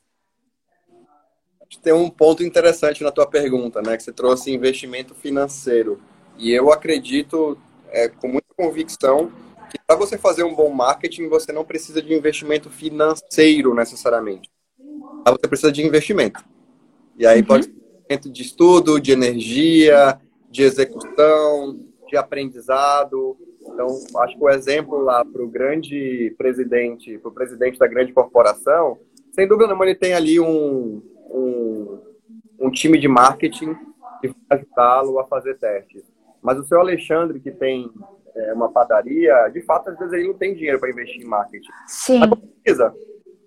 Tem um ponto interessante na tua pergunta, né? Que você trouxe investimento financeiro. E eu acredito é, com muita convicção que para você fazer um bom marketing, você não precisa de investimento financeiro necessariamente. Você precisa de investimento. E aí uhum. pode ser investimento de estudo, de energia, de execução, de aprendizado. Então, acho que o exemplo lá para o grande presidente, para o presidente da grande corporação, sem dúvida nenhuma, ele tem ali um, um, um time de marketing que vai ajudá-lo a fazer testes. Mas o seu Alexandre, que tem é, uma padaria, de fato, às vezes ele não tem dinheiro para investir em marketing. Sim. Mas não precisa.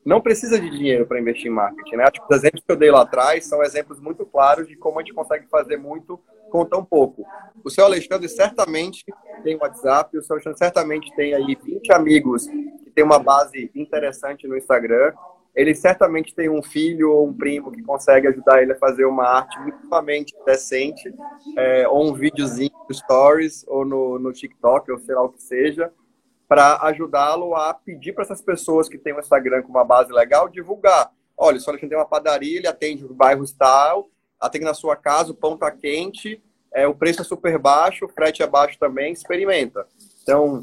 Não precisa de dinheiro para investir em marketing. Né? Tipo, os exemplos que eu dei lá atrás são exemplos muito claros de como a gente consegue fazer muito com tão pouco. O seu Alexandre certamente tem WhatsApp, o seu Alexandre certamente tem aí 20 amigos que tem uma base interessante no Instagram ele certamente tem um filho ou um primo que consegue ajudar ele a fazer uma arte minimamente decente, é, ou um videozinho no Stories, ou no, no TikTok, ou sei lá o que seja, para ajudá-lo a pedir para essas pessoas que têm um Instagram com uma base legal divulgar. Olha, só Alexandre tem uma padaria, ele atende o bairro tal, atende na sua casa, o pão está quente, é, o preço é super baixo, o frete é baixo também, experimenta. Então,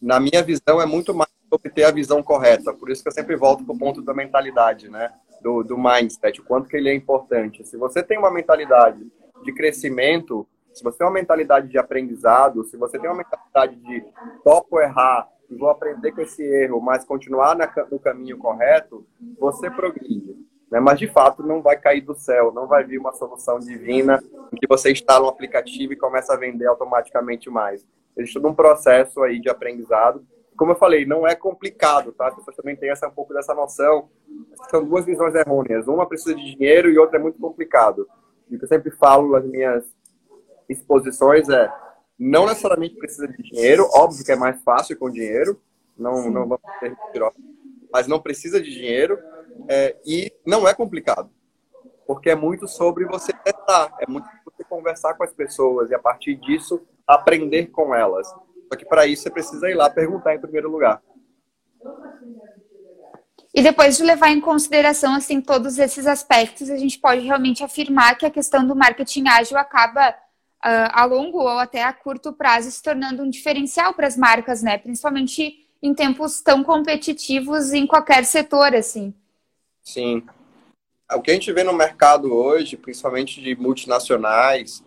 na minha visão, é muito mais sobre ter a visão correta. Por isso que eu sempre volto para o ponto da mentalidade, né? Do, do mindset, o quanto que ele é importante. Se você tem uma mentalidade de crescimento, se você tem uma mentalidade de aprendizado, se você tem uma mentalidade de topo errar e vou aprender com esse erro, mas continuar no caminho correto, você progride. Né? Mas, de fato, não vai cair do céu, não vai vir uma solução divina em que você instala um aplicativo e começa a vender automaticamente mais. Existe todo um processo aí de aprendizado como eu falei, não é complicado, tá? As pessoas também têm essa, um pouco dessa noção. São duas visões errôneas. Uma precisa de dinheiro e outra é muito complicado. E o que eu sempre falo nas minhas exposições é não necessariamente precisa de dinheiro, óbvio que é mais fácil com dinheiro, não, não vamos ter mas não precisa de dinheiro é, e não é complicado, porque é muito sobre você testar, é muito você conversar com as pessoas e a partir disso aprender com elas. Só que para isso você precisa ir lá perguntar em primeiro lugar. E depois de levar em consideração assim todos esses aspectos, a gente pode realmente afirmar que a questão do marketing ágil acaba uh, a longo ou até a curto prazo se tornando um diferencial para as marcas, né? Principalmente em tempos tão competitivos em qualquer setor, assim. Sim. O que a gente vê no mercado hoje, principalmente de multinacionais,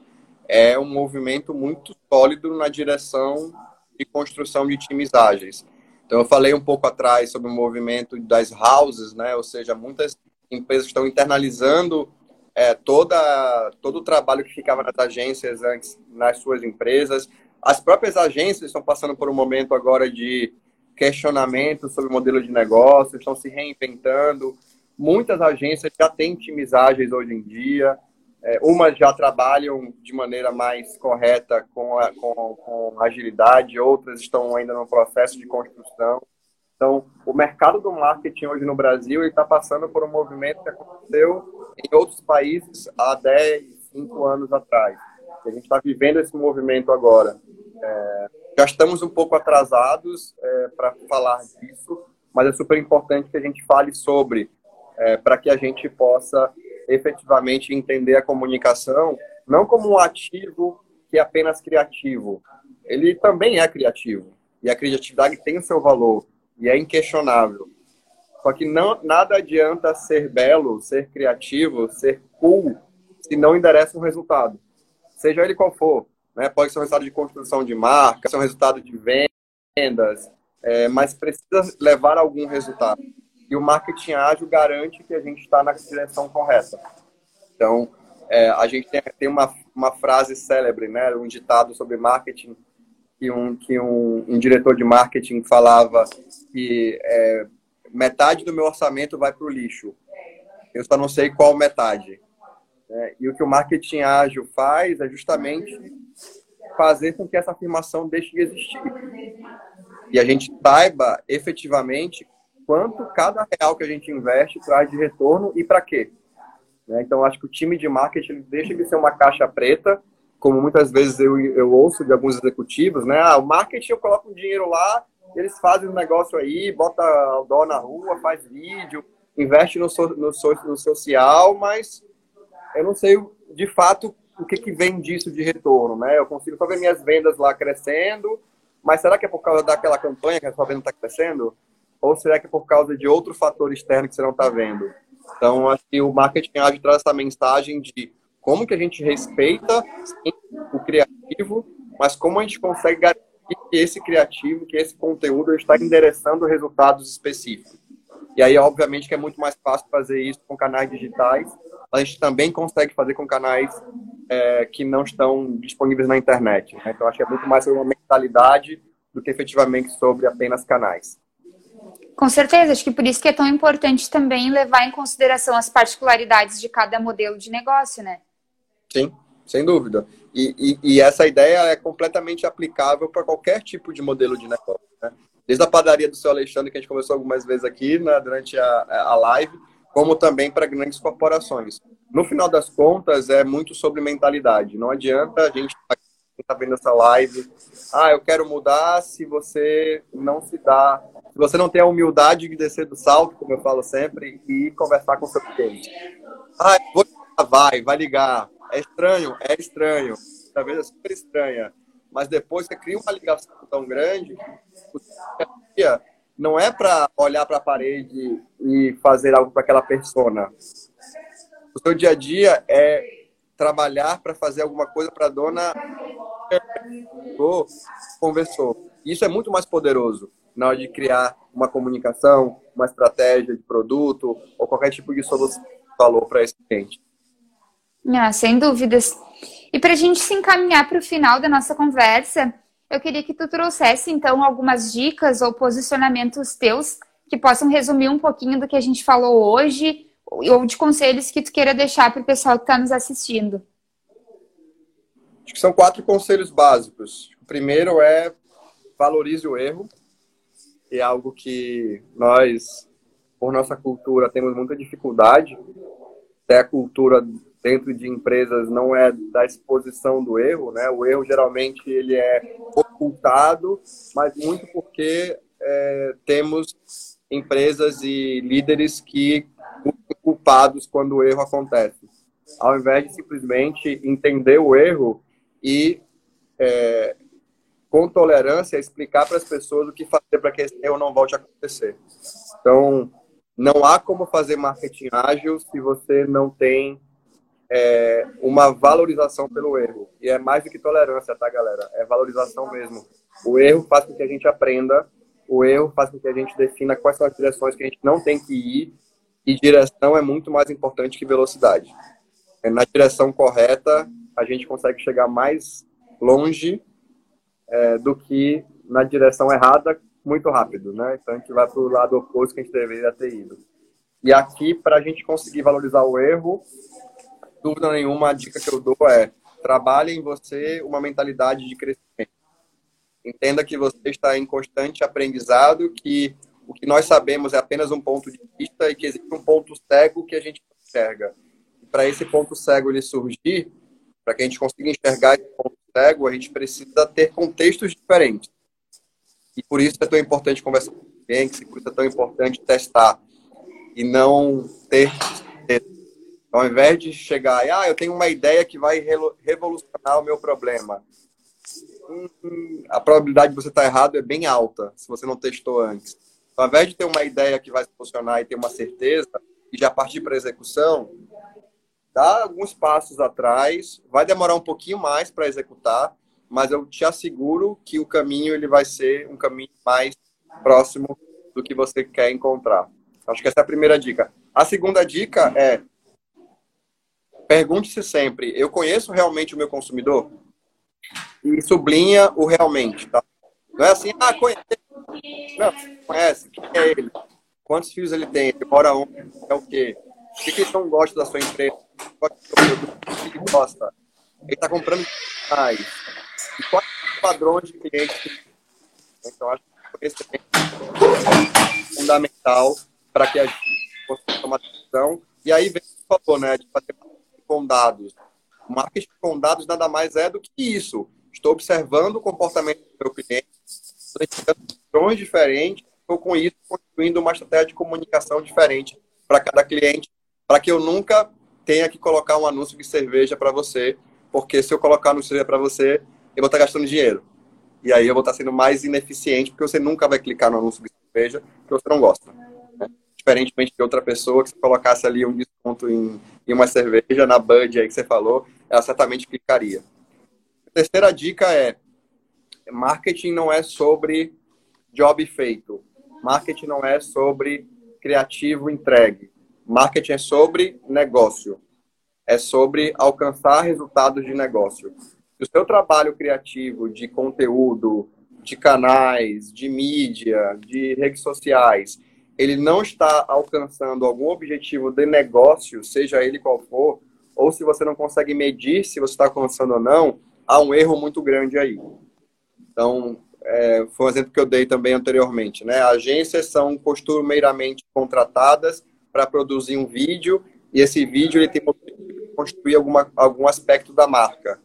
é um movimento muito sólido na direção de construção de times ágeis. Então, eu falei um pouco atrás sobre o movimento das houses, né? ou seja, muitas empresas estão internalizando é, toda, todo o trabalho que ficava nas agências antes, nas suas empresas. As próprias agências estão passando por um momento agora de questionamento sobre o modelo de negócio, estão se reinventando. Muitas agências já têm times ágeis hoje em dia, é, umas já trabalham de maneira mais correta com, a, com, com agilidade, outras estão ainda no processo de construção. Então, o mercado do marketing hoje no Brasil está passando por um movimento que aconteceu em outros países há 10, 5 anos atrás. A gente está vivendo esse movimento agora. É, já estamos um pouco atrasados é, para falar disso, mas é super importante que a gente fale sobre, é, para que a gente possa efetivamente entender a comunicação não como um ativo que é apenas criativo. Ele também é criativo. E a criatividade tem o seu valor. E é inquestionável. Só que não, nada adianta ser belo, ser criativo, ser cool, se não endereça um resultado. Seja ele qual for. Né? Pode ser um resultado de construção de marca, ser um resultado de vendas, é, mas precisa levar algum resultado. E o marketing ágil garante que a gente está na direção correta. Então, é, a gente tem, tem uma, uma frase célebre, né? um ditado sobre marketing, que um, que um, um diretor de marketing falava que é, metade do meu orçamento vai para o lixo. Eu só não sei qual metade. É, e o que o marketing ágil faz é justamente fazer com que essa afirmação deixe de existir. E a gente saiba efetivamente quanto cada real que a gente investe traz de retorno e para quê. Né? Então, acho que o time de marketing deixa de ser uma caixa preta, como muitas vezes eu, eu ouço de alguns executivos, né? Ah, o marketing eu coloco um dinheiro lá, eles fazem um negócio aí, bota o dó na rua, faz vídeo, investe no, so, no, so, no social, mas eu não sei de fato o que, que vem disso de retorno, né? Eu consigo só ver minhas vendas lá crescendo, mas será que é por causa daquela campanha que a sua venda está crescendo? Ou será que é por causa de outro fator externo que você não está vendo? Então, acho que o marketing ágil traz essa mensagem de como que a gente respeita sim, o criativo, mas como a gente consegue garantir que esse criativo, que esse conteúdo está endereçando resultados específicos. E aí, obviamente, que é muito mais fácil fazer isso com canais digitais, a gente também consegue fazer com canais é, que não estão disponíveis na internet. Né? Então, acho que é muito mais sobre uma mentalidade do que efetivamente sobre apenas canais. Com certeza, acho que por isso que é tão importante também levar em consideração as particularidades de cada modelo de negócio, né? Sim, sem dúvida. E, e, e essa ideia é completamente aplicável para qualquer tipo de modelo de negócio. Né? Desde a padaria do seu Alexandre, que a gente conversou algumas vezes aqui né, durante a, a live, como também para grandes corporações. No final das contas, é muito sobre mentalidade. Não adianta a gente está vendo essa live, ah, eu quero mudar se você não se dá, você não tem a humildade de descer do salto, como eu falo sempre, e conversar com o seu cliente. Ah, vou vai, vai ligar. É estranho, é estranho. Talvez é super estranha. Mas depois você cria uma ligação tão grande, não é para olhar para a parede e fazer algo para aquela persona. O seu dia a dia é trabalhar para fazer alguma coisa para a dona conversou. Isso é muito mais poderoso na hora de criar uma comunicação, uma estratégia de produto ou qualquer tipo de solução que falou para esse cliente. Ah, sem dúvidas. E para a gente se encaminhar para o final da nossa conversa, eu queria que tu trouxesse, então, algumas dicas ou posicionamentos teus que possam resumir um pouquinho do que a gente falou hoje ou de conselhos que tu queira deixar para o pessoal que está nos assistindo. Acho que são quatro conselhos básicos. O primeiro é valorize o erro. É algo que nós, por nossa cultura, temos muita dificuldade. Até a cultura dentro de empresas não é da exposição do erro, né? O erro geralmente ele é ocultado, mas muito porque é, temos empresas e líderes que culpados quando o erro acontece, ao invés de simplesmente entender o erro e é, com tolerância explicar para as pessoas o que fazer para que esse erro não volte a acontecer. Então, não há como fazer marketing ágil se você não tem é, uma valorização pelo erro. E é mais do que tolerância, tá, galera? É valorização mesmo. O erro faz com que a gente aprenda, o erro faz com que a gente defina quais são as direções que a gente não tem que ir, e direção é muito mais importante que velocidade. É, na direção correta, a gente consegue chegar mais longe é, do que na direção errada muito rápido, né? Então a gente vai para o lado oposto que a gente deveria ter ido. E aqui, para a gente conseguir valorizar o erro, dúvida nenhuma, a dica que eu dou é trabalhe em você uma mentalidade de crescimento. Entenda que você está em constante aprendizado, que o que nós sabemos é apenas um ponto de vista e que existe um ponto cego que a gente enxerga. Para esse ponto cego ele surgir, para que a gente consiga enxergar esse ponto cego, a gente precisa ter contextos diferentes. E por isso é tão importante conversar com clientes, por isso é tão importante testar e não ter ao invés de chegar e, ah, eu tenho uma ideia que vai revolucionar o meu problema. Hum, a probabilidade de você estar errado é bem alta, se você não testou antes. Então, ao invés de ter uma ideia que vai funcionar e ter uma certeza, e já partir para a execução, dá alguns passos atrás, vai demorar um pouquinho mais para executar, mas eu te asseguro que o caminho ele vai ser um caminho mais próximo do que você quer encontrar. Acho que essa é a primeira dica. A segunda dica é pergunte-se sempre: eu conheço realmente o meu consumidor? E sublinha o realmente, tá? Não é assim, ah, conhece. Não, conhece. Quem é ele? Quantos filhos ele tem? Ele mora onde? É o quê? O que, que ele não gosta da sua empresa? O que ele gosta? Ele está comprando mais. E quais os padrões de clientes? Então, acho que esse é fundamental para que a gente possa tomar decisão. E aí vem o que falou, né? De fazer com dados. O marketing com dados nada mais é do que isso. Estou observando o comportamento do meu cliente, padrões diferentes, estou com isso construindo uma estratégia de comunicação diferente para cada cliente, para que eu nunca tenha que colocar um anúncio de cerveja para você, porque se eu colocar um anúncio de cerveja para você, eu vou estar gastando dinheiro. E aí eu vou estar sendo mais ineficiente, porque você nunca vai clicar no anúncio de cerveja que você não gosta diferentemente de outra pessoa, que se colocasse ali um desconto em, em uma cerveja, na Bud aí que você falou, ela certamente clicaria. A terceira dica é, marketing não é sobre job feito. Marketing não é sobre criativo entregue. Marketing é sobre negócio. É sobre alcançar resultados de negócio. Se o seu trabalho criativo de conteúdo, de canais, de mídia, de redes sociais, ele não está alcançando algum objetivo de negócio, seja ele qual for, ou se você não consegue medir se você está alcançando ou não, há um erro muito grande aí. Então, é, foi um exemplo que eu dei também anteriormente. Né? Agências são costumeiramente contratadas para produzir um vídeo e esse vídeo ele tem que construir alguma, algum aspecto da marca.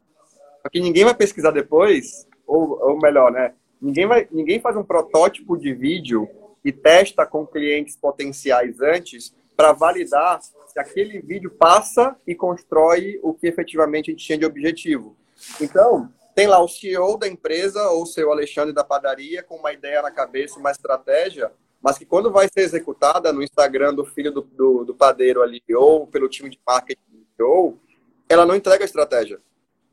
Só que ninguém vai pesquisar depois, ou, ou melhor, né? Ninguém, vai, ninguém faz um protótipo de vídeo e testa com clientes potenciais antes para validar se aquele vídeo passa e constrói o que efetivamente a gente tinha de objetivo. Então, tem lá o CEO da empresa ou o seu Alexandre da padaria com uma ideia na cabeça, uma estratégia, mas que quando vai ser executada no Instagram do filho do, do, do padeiro ali ou pelo time de marketing ou ela não entrega a estratégia.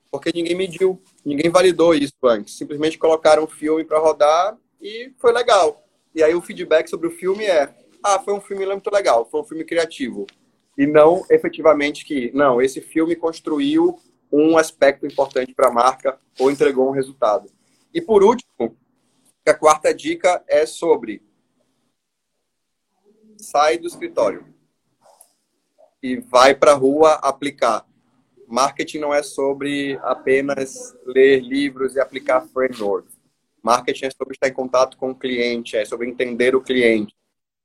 Porque ninguém mediu, ninguém validou isso antes. Simplesmente colocaram o filme para rodar e foi legal. E aí o feedback sobre o filme é: ah, foi um filme muito legal, foi um filme criativo. E não efetivamente que, não, esse filme construiu um aspecto importante para a marca ou entregou um resultado. E por último, a quarta dica é sobre sai do escritório e vai para a rua aplicar. Marketing não é sobre apenas ler livros e aplicar frameworks. Marketing é sobre estar em contato com o cliente, é sobre entender o cliente.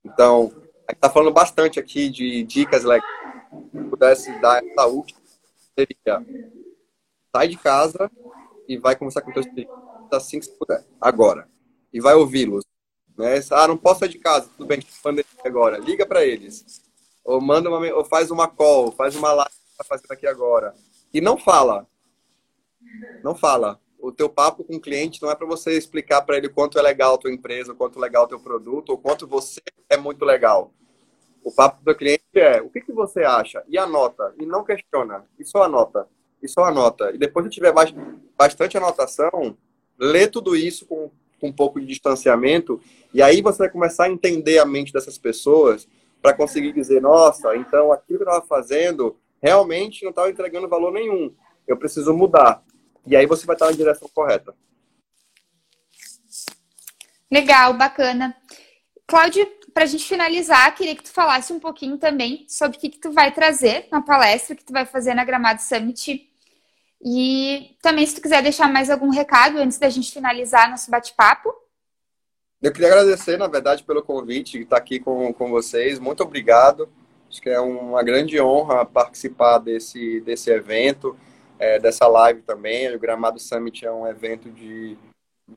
Então, a gente está falando bastante aqui de dicas legais. Se pudesse dar essa última, seria sai de casa e vai conversar com o teu cliente assim que você puder, agora. E vai ouvi-los. Né? Ah, não posso sair de casa, tudo bem, pandemia agora. Liga para eles. Ou manda uma, ou faz uma call, faz uma live tá fazendo aqui agora. E não fala. Não fala. O teu papo com o cliente não é para você explicar para ele quanto é legal a tua empresa, quanto é legal o teu produto, ou quanto você é muito legal. O papo do cliente é o que, que você acha? E anota. E não questiona. E só anota. E só anota. E depois que tiver bastante anotação, lê tudo isso com com um pouco de distanciamento, e aí você vai começar a entender a mente dessas pessoas para conseguir dizer, nossa, então aquilo que eu estava fazendo realmente não estava entregando valor nenhum. Eu preciso mudar. E aí você vai estar na direção correta. Legal, bacana. Cláudio, para a gente finalizar, queria que tu falasse um pouquinho também sobre o que, que tu vai trazer na palestra que tu vai fazer na Gramado Summit e também, se tu quiser deixar mais algum recado antes da gente finalizar nosso bate-papo. Eu queria agradecer, na verdade, pelo convite de estar aqui com, com vocês. Muito obrigado. Acho que é uma grande honra participar desse, desse evento, é, dessa live também. O Gramado Summit é um evento de,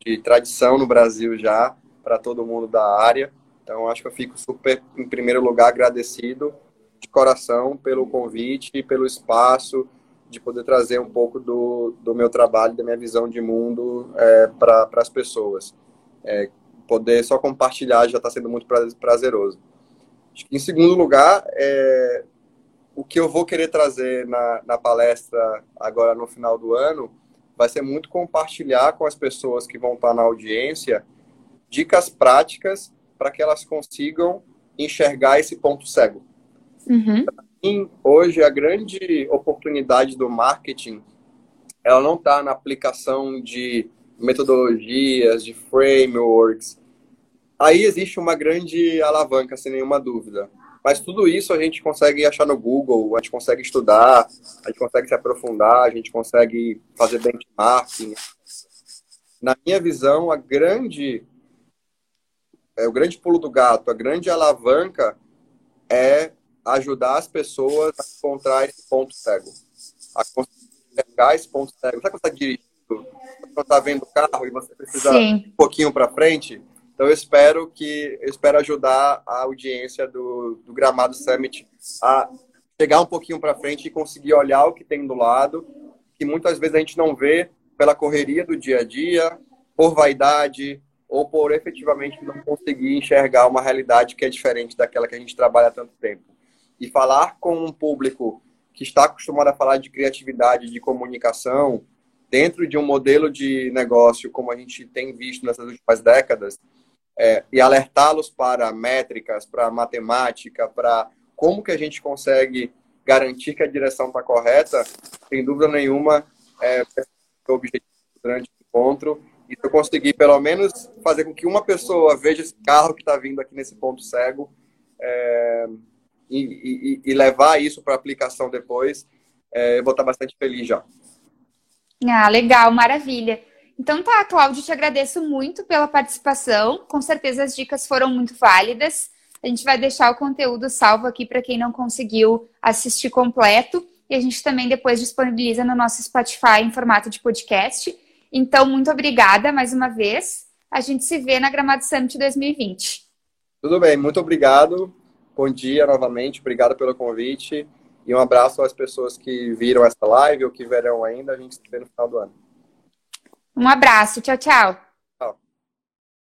de tradição no Brasil já, para todo mundo da área. Então, acho que eu fico super, em primeiro lugar, agradecido de coração pelo convite, pelo espaço, de poder trazer um pouco do, do meu trabalho, da minha visão de mundo é, para as pessoas. É, poder só compartilhar já está sendo muito prazeroso. Em segundo lugar, é, o que eu vou querer trazer na, na palestra agora no final do ano vai ser muito compartilhar com as pessoas que vão estar na audiência dicas práticas para que elas consigam enxergar esse ponto cego. Uhum mim, hoje, a grande oportunidade do marketing, ela não está na aplicação de metodologias, de frameworks. Aí existe uma grande alavanca, sem nenhuma dúvida. Mas tudo isso a gente consegue achar no Google, a gente consegue estudar, a gente consegue se aprofundar, a gente consegue fazer benchmarking. Na minha visão, a grande é, o grande pulo do gato, a grande alavanca é ajudar as pessoas a encontrar esse ponto cego. A enxergar esse ponto cego. Sabe quando você está dirigindo, quando está vendo o carro e você precisa Sim. um pouquinho para frente? Então eu espero que eu espero ajudar a audiência do, do Gramado Summit a chegar um pouquinho para frente e conseguir olhar o que tem do lado, que muitas vezes a gente não vê pela correria do dia a dia, por vaidade ou por efetivamente não conseguir enxergar uma realidade que é diferente daquela que a gente trabalha há tanto tempo e falar com um público que está acostumado a falar de criatividade, de comunicação, dentro de um modelo de negócio como a gente tem visto nessas últimas décadas, é, e alertá-los para métricas, para matemática, para como que a gente consegue garantir que a direção está correta, sem dúvida nenhuma, é o objetivo durante o encontro. E se eu conseguir, pelo menos, fazer com que uma pessoa veja esse carro que está vindo aqui nesse ponto cego, é, e, e, e levar isso para aplicação depois, é, eu vou estar bastante feliz já. Ah, legal, maravilha. Então tá, Cláudio, te agradeço muito pela participação. Com certeza as dicas foram muito válidas. A gente vai deixar o conteúdo salvo aqui para quem não conseguiu assistir completo. E a gente também depois disponibiliza no nosso Spotify em formato de podcast. Então, muito obrigada mais uma vez. A gente se vê na Gramado Summit 2020. Tudo bem, muito obrigado. Bom dia novamente, obrigado pelo convite e um abraço às pessoas que viram essa live ou que verão ainda. A gente se vê no final do ano. Um abraço, tchau, tchau.